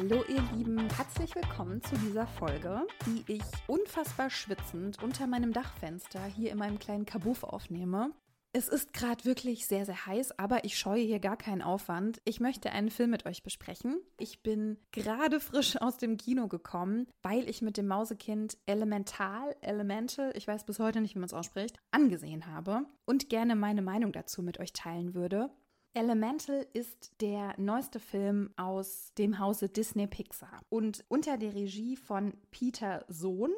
Hallo ihr Lieben, herzlich willkommen zu dieser Folge, die ich unfassbar schwitzend unter meinem Dachfenster hier in meinem kleinen Kabuff aufnehme. Es ist gerade wirklich sehr, sehr heiß, aber ich scheue hier gar keinen Aufwand. Ich möchte einen Film mit euch besprechen. Ich bin gerade frisch aus dem Kino gekommen, weil ich mit dem Mausekind Elemental, Elemental, ich weiß bis heute nicht, wie man es ausspricht, angesehen habe und gerne meine Meinung dazu mit euch teilen würde. Elemental ist der neueste Film aus dem Hause Disney Pixar und unter der Regie von Peter Sohn,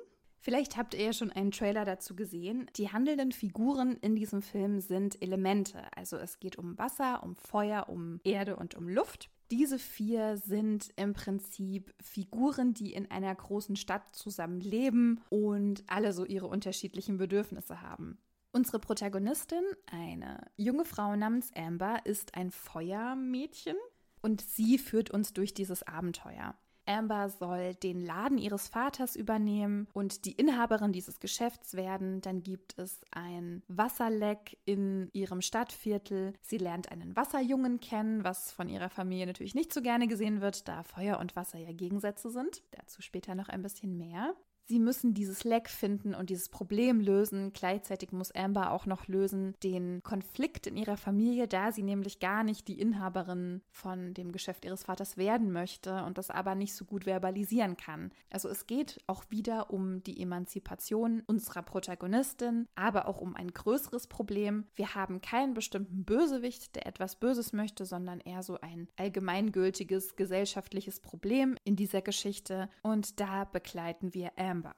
Vielleicht habt ihr ja schon einen Trailer dazu gesehen. Die handelnden Figuren in diesem Film sind Elemente. Also es geht um Wasser, um Feuer, um Erde und um Luft. Diese vier sind im Prinzip Figuren, die in einer großen Stadt zusammen leben und alle so ihre unterschiedlichen Bedürfnisse haben. Unsere Protagonistin, eine junge Frau namens Amber, ist ein Feuermädchen und sie führt uns durch dieses Abenteuer. Amber soll den Laden ihres Vaters übernehmen und die Inhaberin dieses Geschäfts werden. Dann gibt es ein Wasserleck in ihrem Stadtviertel. Sie lernt einen Wasserjungen kennen, was von ihrer Familie natürlich nicht so gerne gesehen wird, da Feuer und Wasser ja Gegensätze sind. Dazu später noch ein bisschen mehr. Sie müssen dieses Leck finden und dieses Problem lösen. Gleichzeitig muss Amber auch noch lösen den Konflikt in ihrer Familie, da sie nämlich gar nicht die Inhaberin von dem Geschäft ihres Vaters werden möchte und das aber nicht so gut verbalisieren kann. Also es geht auch wieder um die Emanzipation unserer Protagonistin, aber auch um ein größeres Problem. Wir haben keinen bestimmten Bösewicht, der etwas Böses möchte, sondern eher so ein allgemeingültiges gesellschaftliches Problem in dieser Geschichte und da begleiten wir Amber Amber.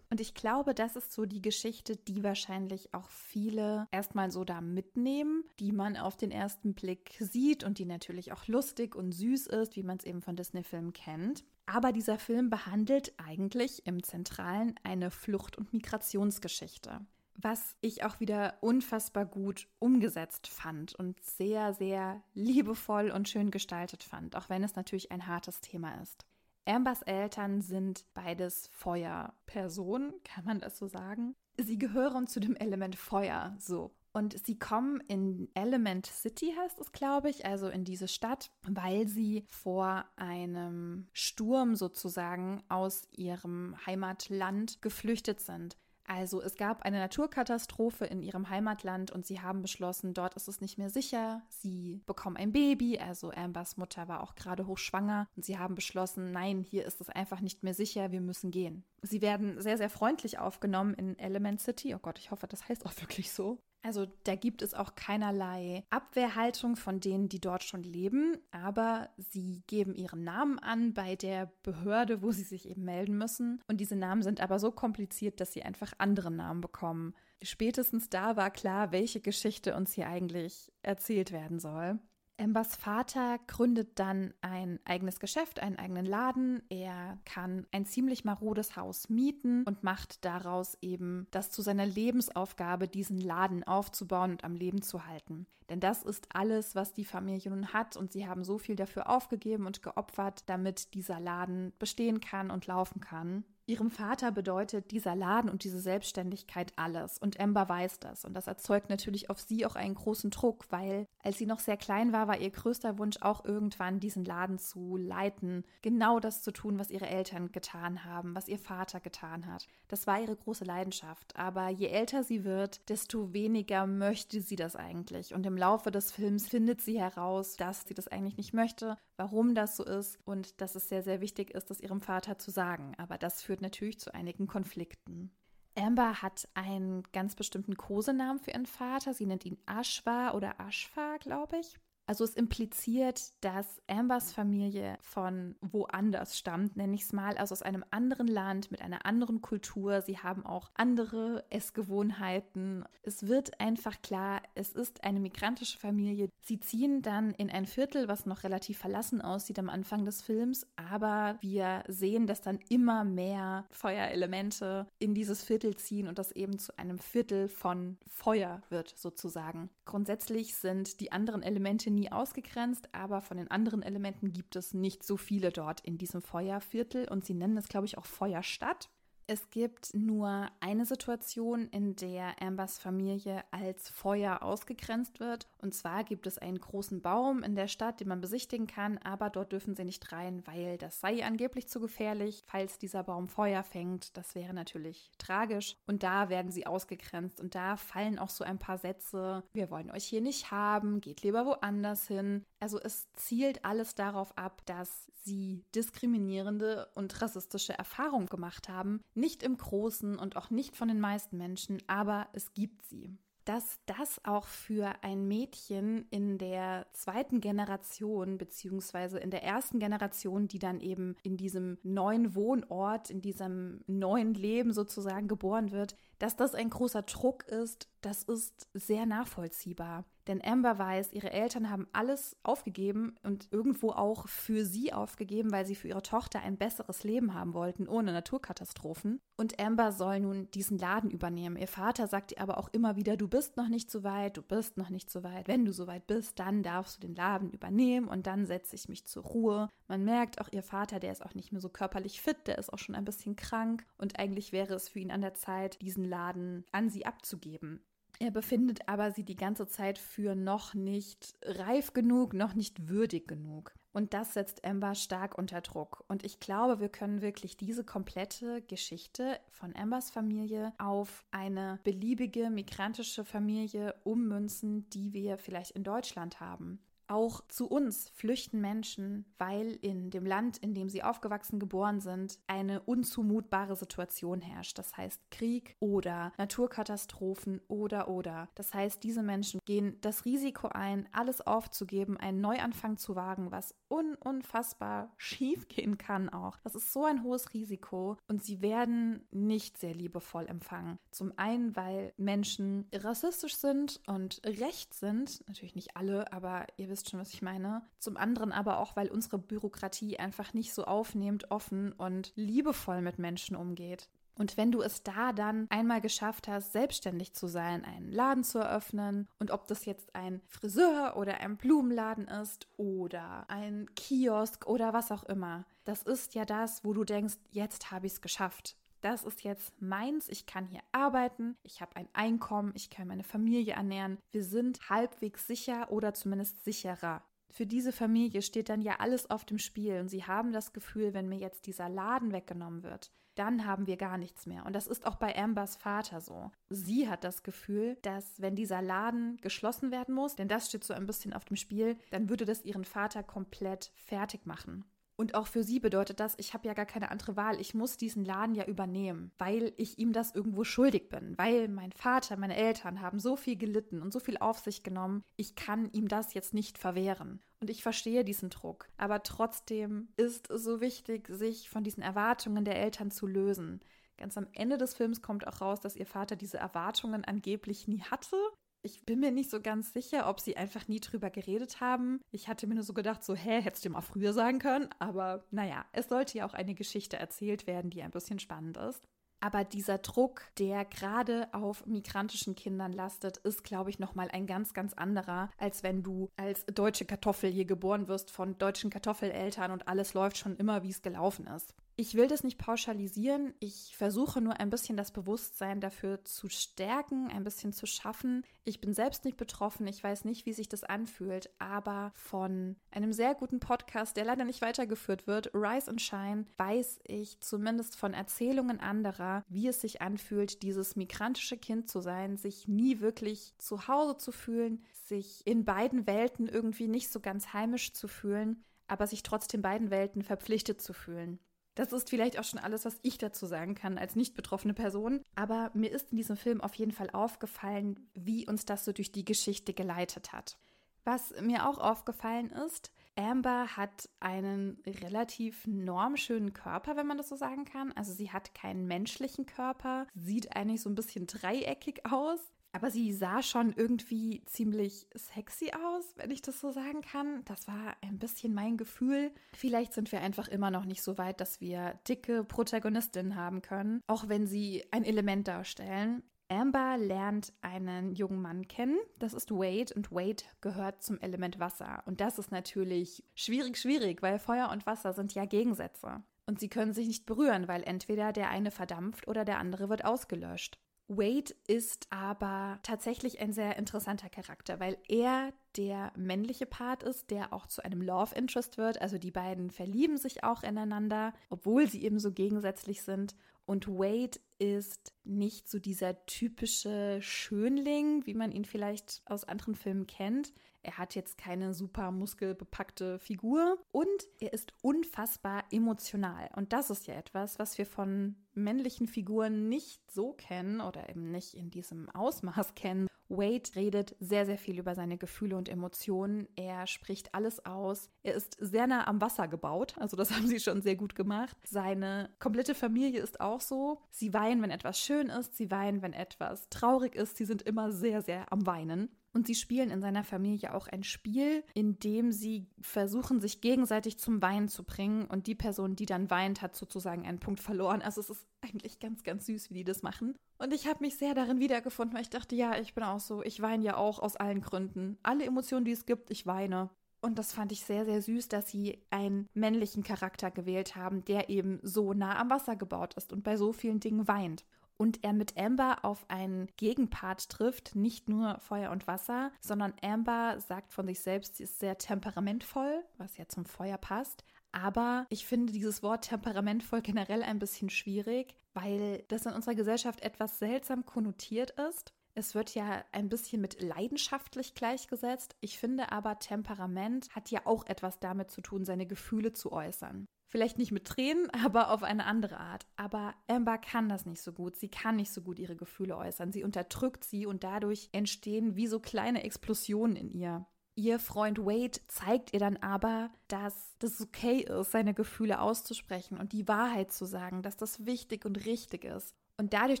Und ich glaube, das ist so die Geschichte, die wahrscheinlich auch viele erstmal so da mitnehmen, die man auf den ersten Blick sieht und die natürlich auch lustig und süß ist, wie man es eben von Disney-Filmen kennt. Aber dieser Film behandelt eigentlich im Zentralen eine Flucht- und Migrationsgeschichte. Was ich auch wieder unfassbar gut umgesetzt fand und sehr, sehr liebevoll und schön gestaltet fand, auch wenn es natürlich ein hartes Thema ist. Ambers Eltern sind beides Feuerpersonen, kann man das so sagen? Sie gehören zu dem Element Feuer, so. Und sie kommen in Element City, heißt es, glaube ich, also in diese Stadt, weil sie vor einem Sturm sozusagen aus ihrem Heimatland geflüchtet sind. Also es gab eine Naturkatastrophe in ihrem Heimatland und sie haben beschlossen, dort ist es nicht mehr sicher. Sie bekommen ein Baby, also Ambers Mutter war auch gerade hochschwanger und sie haben beschlossen, nein, hier ist es einfach nicht mehr sicher, wir müssen gehen. Sie werden sehr, sehr freundlich aufgenommen in Element City. Oh Gott, ich hoffe, das heißt auch wirklich so. Also da gibt es auch keinerlei Abwehrhaltung von denen, die dort schon leben, aber sie geben ihren Namen an bei der Behörde, wo sie sich eben melden müssen. Und diese Namen sind aber so kompliziert, dass sie einfach andere Namen bekommen. Spätestens da war klar, welche Geschichte uns hier eigentlich erzählt werden soll. Ambers Vater gründet dann ein eigenes Geschäft, einen eigenen Laden. Er kann ein ziemlich marodes Haus mieten und macht daraus eben das zu seiner Lebensaufgabe, diesen Laden aufzubauen und am Leben zu halten. Denn das ist alles, was die Familie nun hat und sie haben so viel dafür aufgegeben und geopfert, damit dieser Laden bestehen kann und laufen kann. Ihrem Vater bedeutet dieser Laden und diese Selbstständigkeit alles. Und Amber weiß das. Und das erzeugt natürlich auf sie auch einen großen Druck, weil als sie noch sehr klein war, war ihr größter Wunsch auch irgendwann diesen Laden zu leiten, genau das zu tun, was ihre Eltern getan haben, was ihr Vater getan hat. Das war ihre große Leidenschaft, aber je älter sie wird, desto weniger möchte sie das eigentlich. Und im Laufe des Films findet sie heraus, dass sie das eigentlich nicht möchte, warum das so ist und dass es sehr sehr wichtig ist, das ihrem Vater zu sagen, aber das führt natürlich zu einigen Konflikten. Amber hat einen ganz bestimmten Kosenamen für ihren Vater. Sie nennt ihn Ashwa oder Ashfa, glaube ich. Also es impliziert, dass Ambers Familie von woanders stammt, nenne ich es mal, also aus einem anderen Land mit einer anderen Kultur. Sie haben auch andere Essgewohnheiten. Es wird einfach klar, es ist eine migrantische Familie. Sie ziehen dann in ein Viertel, was noch relativ verlassen aussieht am Anfang des Films, aber wir sehen, dass dann immer mehr Feuerelemente in dieses Viertel ziehen und das eben zu einem Viertel von Feuer wird sozusagen. Grundsätzlich sind die anderen Elemente nie ausgegrenzt, aber von den anderen Elementen gibt es nicht so viele dort in diesem Feuerviertel und sie nennen es, glaube ich, auch Feuerstadt. Es gibt nur eine Situation, in der Ambers Familie als Feuer ausgegrenzt wird. Und zwar gibt es einen großen Baum in der Stadt, den man besichtigen kann, aber dort dürfen sie nicht rein, weil das sei angeblich zu gefährlich, falls dieser Baum Feuer fängt. Das wäre natürlich tragisch. Und da werden sie ausgegrenzt. Und da fallen auch so ein paar Sätze, wir wollen euch hier nicht haben, geht lieber woanders hin. Also es zielt alles darauf ab, dass sie diskriminierende und rassistische Erfahrungen gemacht haben. Nicht im Großen und auch nicht von den meisten Menschen, aber es gibt sie dass das auch für ein Mädchen in der zweiten Generation beziehungsweise in der ersten Generation, die dann eben in diesem neuen Wohnort, in diesem neuen Leben sozusagen geboren wird, dass das ein großer Druck ist, das ist sehr nachvollziehbar. Denn Amber weiß, ihre Eltern haben alles aufgegeben und irgendwo auch für sie aufgegeben, weil sie für ihre Tochter ein besseres Leben haben wollten, ohne Naturkatastrophen. Und Amber soll nun diesen Laden übernehmen. Ihr Vater sagt ihr aber auch immer wieder, du bist noch nicht so weit, du bist noch nicht so weit. Wenn du so weit bist, dann darfst du den Laden übernehmen und dann setze ich mich zur Ruhe. Man merkt auch, ihr Vater, der ist auch nicht mehr so körperlich fit, der ist auch schon ein bisschen krank und eigentlich wäre es für ihn an der Zeit, diesen Laden an sie abzugeben. Er befindet aber sie die ganze Zeit für noch nicht reif genug, noch nicht würdig genug. Und das setzt Amber stark unter Druck. Und ich glaube, wir können wirklich diese komplette Geschichte von Ambers Familie auf eine beliebige migrantische Familie ummünzen, die wir vielleicht in Deutschland haben. Auch zu uns flüchten Menschen, weil in dem Land, in dem sie aufgewachsen geboren sind, eine unzumutbare Situation herrscht. Das heißt Krieg oder Naturkatastrophen oder oder. Das heißt, diese Menschen gehen das Risiko ein, alles aufzugeben, einen Neuanfang zu wagen, was un unfassbar schief gehen kann auch. Das ist so ein hohes Risiko und sie werden nicht sehr liebevoll empfangen. Zum einen, weil Menschen rassistisch sind und recht sind, natürlich nicht alle, aber ihr wisst schon, was ich meine. Zum anderen aber auch, weil unsere Bürokratie einfach nicht so aufnehmend, offen und liebevoll mit Menschen umgeht. Und wenn du es da dann einmal geschafft hast, selbstständig zu sein, einen Laden zu eröffnen, und ob das jetzt ein Friseur oder ein Blumenladen ist oder ein Kiosk oder was auch immer, das ist ja das, wo du denkst, jetzt habe ich es geschafft das ist jetzt meins, ich kann hier arbeiten, ich habe ein Einkommen, ich kann meine Familie ernähren, wir sind halbwegs sicher oder zumindest sicherer. Für diese Familie steht dann ja alles auf dem Spiel und sie haben das Gefühl, wenn mir jetzt dieser Laden weggenommen wird, dann haben wir gar nichts mehr. Und das ist auch bei Ambers Vater so. Sie hat das Gefühl, dass wenn dieser Laden geschlossen werden muss, denn das steht so ein bisschen auf dem Spiel, dann würde das ihren Vater komplett fertig machen. Und auch für sie bedeutet das, ich habe ja gar keine andere Wahl. Ich muss diesen Laden ja übernehmen, weil ich ihm das irgendwo schuldig bin. Weil mein Vater, meine Eltern haben so viel gelitten und so viel auf sich genommen. Ich kann ihm das jetzt nicht verwehren. Und ich verstehe diesen Druck. Aber trotzdem ist es so wichtig, sich von diesen Erwartungen der Eltern zu lösen. Ganz am Ende des Films kommt auch raus, dass ihr Vater diese Erwartungen angeblich nie hatte. Ich bin mir nicht so ganz sicher, ob sie einfach nie drüber geredet haben. Ich hatte mir nur so gedacht, so, hä, hättest du mal früher sagen können. Aber naja, es sollte ja auch eine Geschichte erzählt werden, die ein bisschen spannend ist. Aber dieser Druck, der gerade auf migrantischen Kindern lastet, ist, glaube ich, nochmal ein ganz, ganz anderer, als wenn du als deutsche Kartoffel hier geboren wirst von deutschen Kartoffeleltern und alles läuft schon immer, wie es gelaufen ist. Ich will das nicht pauschalisieren. Ich versuche nur ein bisschen das Bewusstsein dafür zu stärken, ein bisschen zu schaffen. Ich bin selbst nicht betroffen. Ich weiß nicht, wie sich das anfühlt. Aber von einem sehr guten Podcast, der leider nicht weitergeführt wird, Rise and Shine, weiß ich zumindest von Erzählungen anderer, wie es sich anfühlt, dieses migrantische Kind zu sein, sich nie wirklich zu Hause zu fühlen, sich in beiden Welten irgendwie nicht so ganz heimisch zu fühlen, aber sich trotzdem beiden Welten verpflichtet zu fühlen. Das ist vielleicht auch schon alles, was ich dazu sagen kann als nicht betroffene Person. Aber mir ist in diesem Film auf jeden Fall aufgefallen, wie uns das so durch die Geschichte geleitet hat. Was mir auch aufgefallen ist, Amber hat einen relativ normschönen Körper, wenn man das so sagen kann. Also sie hat keinen menschlichen Körper, sieht eigentlich so ein bisschen dreieckig aus, aber sie sah schon irgendwie ziemlich sexy aus, wenn ich das so sagen kann. Das war ein bisschen mein Gefühl. Vielleicht sind wir einfach immer noch nicht so weit, dass wir dicke Protagonistinnen haben können, auch wenn sie ein Element darstellen. Amber lernt einen jungen Mann kennen. Das ist Wade und Wade gehört zum Element Wasser. Und das ist natürlich schwierig, schwierig, weil Feuer und Wasser sind ja Gegensätze. Und sie können sich nicht berühren, weil entweder der eine verdampft oder der andere wird ausgelöscht. Wade ist aber tatsächlich ein sehr interessanter Charakter, weil er der männliche Part ist, der auch zu einem Love Interest wird. Also die beiden verlieben sich auch ineinander, obwohl sie eben so gegensätzlich sind. Und Wade ist nicht so dieser typische Schönling, wie man ihn vielleicht aus anderen Filmen kennt. Er hat jetzt keine super muskelbepackte Figur und er ist unfassbar emotional. Und das ist ja etwas, was wir von männlichen Figuren nicht so kennen oder eben nicht in diesem Ausmaß kennen. Wade redet sehr, sehr viel über seine Gefühle und Emotionen. Er spricht alles aus. Er ist sehr nah am Wasser gebaut. Also das haben sie schon sehr gut gemacht. Seine komplette Familie ist auch so. Sie weinen, wenn etwas schön ist. Sie weinen, wenn etwas traurig ist. Sie sind immer sehr, sehr am Weinen. Und sie spielen in seiner Familie auch ein Spiel, in dem sie versuchen, sich gegenseitig zum Weinen zu bringen. Und die Person, die dann weint, hat sozusagen einen Punkt verloren. Also es ist eigentlich ganz, ganz süß, wie die das machen. Und ich habe mich sehr darin wiedergefunden, weil ich dachte, ja, ich bin auch so. Ich weine ja auch aus allen Gründen. Alle Emotionen, die es gibt, ich weine. Und das fand ich sehr, sehr süß, dass sie einen männlichen Charakter gewählt haben, der eben so nah am Wasser gebaut ist und bei so vielen Dingen weint und er mit Amber auf einen Gegenpart trifft, nicht nur Feuer und Wasser, sondern Amber sagt von sich selbst, sie ist sehr temperamentvoll, was ja zum Feuer passt. Aber ich finde dieses Wort temperamentvoll generell ein bisschen schwierig, weil das in unserer Gesellschaft etwas seltsam konnotiert ist. Es wird ja ein bisschen mit leidenschaftlich gleichgesetzt. Ich finde aber, Temperament hat ja auch etwas damit zu tun, seine Gefühle zu äußern. Vielleicht nicht mit Tränen, aber auf eine andere Art. Aber Amber kann das nicht so gut. Sie kann nicht so gut ihre Gefühle äußern. Sie unterdrückt sie und dadurch entstehen wie so kleine Explosionen in ihr. Ihr Freund Wade zeigt ihr dann aber, dass das okay ist, seine Gefühle auszusprechen und die Wahrheit zu sagen, dass das wichtig und richtig ist. Und dadurch,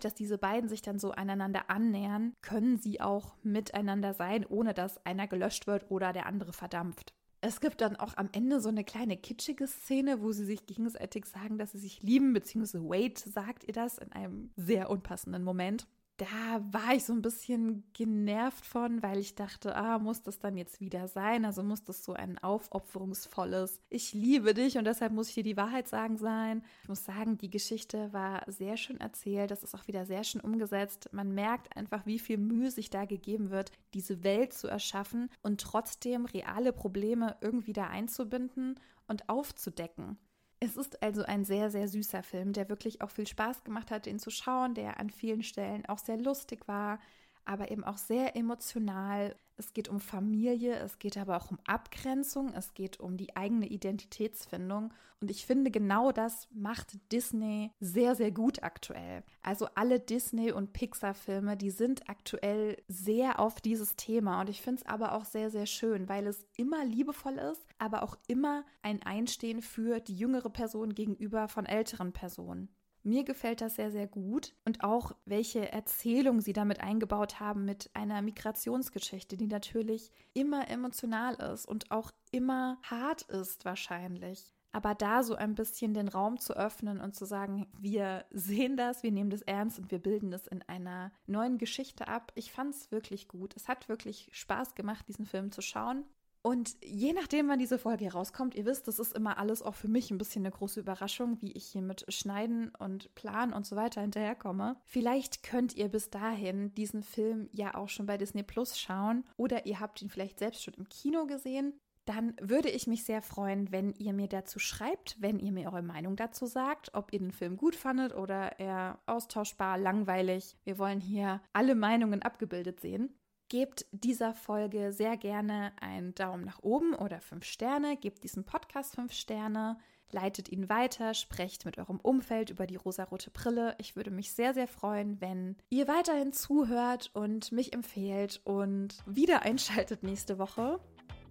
dass diese beiden sich dann so aneinander annähern, können sie auch miteinander sein, ohne dass einer gelöscht wird oder der andere verdampft. Es gibt dann auch am Ende so eine kleine kitschige Szene, wo sie sich gegenseitig sagen, dass sie sich lieben, beziehungsweise Wade sagt ihr das in einem sehr unpassenden Moment da war ich so ein bisschen genervt von, weil ich dachte, ah, muss das dann jetzt wieder sein? Also muss das so ein aufopferungsvolles, ich liebe dich und deshalb muss ich dir die Wahrheit sagen sein. Ich muss sagen, die Geschichte war sehr schön erzählt, das ist auch wieder sehr schön umgesetzt. Man merkt einfach, wie viel Mühe sich da gegeben wird, diese Welt zu erschaffen und trotzdem reale Probleme irgendwie da einzubinden und aufzudecken. Es ist also ein sehr, sehr süßer Film, der wirklich auch viel Spaß gemacht hat, den zu schauen, der an vielen Stellen auch sehr lustig war, aber eben auch sehr emotional. Es geht um Familie, es geht aber auch um Abgrenzung, es geht um die eigene Identitätsfindung. Und ich finde, genau das macht Disney sehr, sehr gut aktuell. Also alle Disney- und Pixar-Filme, die sind aktuell sehr auf dieses Thema. Und ich finde es aber auch sehr, sehr schön, weil es immer liebevoll ist, aber auch immer ein Einstehen für die jüngere Person gegenüber von älteren Personen. Mir gefällt das sehr, sehr gut und auch welche Erzählung sie damit eingebaut haben mit einer Migrationsgeschichte, die natürlich immer emotional ist und auch immer hart ist wahrscheinlich. Aber da so ein bisschen den Raum zu öffnen und zu sagen, wir sehen das, wir nehmen das ernst und wir bilden das in einer neuen Geschichte ab. Ich fand es wirklich gut. Es hat wirklich Spaß gemacht, diesen Film zu schauen. Und je nachdem, wann diese Folge herauskommt, ihr wisst, das ist immer alles auch für mich ein bisschen eine große Überraschung, wie ich hier mit Schneiden und Planen und so weiter hinterherkomme. Vielleicht könnt ihr bis dahin diesen Film ja auch schon bei Disney Plus schauen oder ihr habt ihn vielleicht selbst schon im Kino gesehen. Dann würde ich mich sehr freuen, wenn ihr mir dazu schreibt, wenn ihr mir eure Meinung dazu sagt, ob ihr den Film gut fandet oder eher austauschbar, langweilig. Wir wollen hier alle Meinungen abgebildet sehen. Gebt dieser Folge sehr gerne einen Daumen nach oben oder fünf Sterne. Gebt diesem Podcast fünf Sterne. Leitet ihn weiter, sprecht mit eurem Umfeld über die rosarote Brille. Ich würde mich sehr, sehr freuen, wenn ihr weiterhin zuhört und mich empfehlt und wieder einschaltet nächste Woche.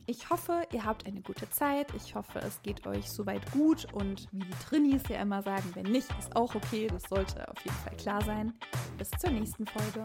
Ich hoffe, ihr habt eine gute Zeit. Ich hoffe, es geht euch soweit gut und wie die Trinis ja immer sagen, wenn nicht, ist auch okay. Das sollte auf jeden Fall klar sein. Bis zur nächsten Folge.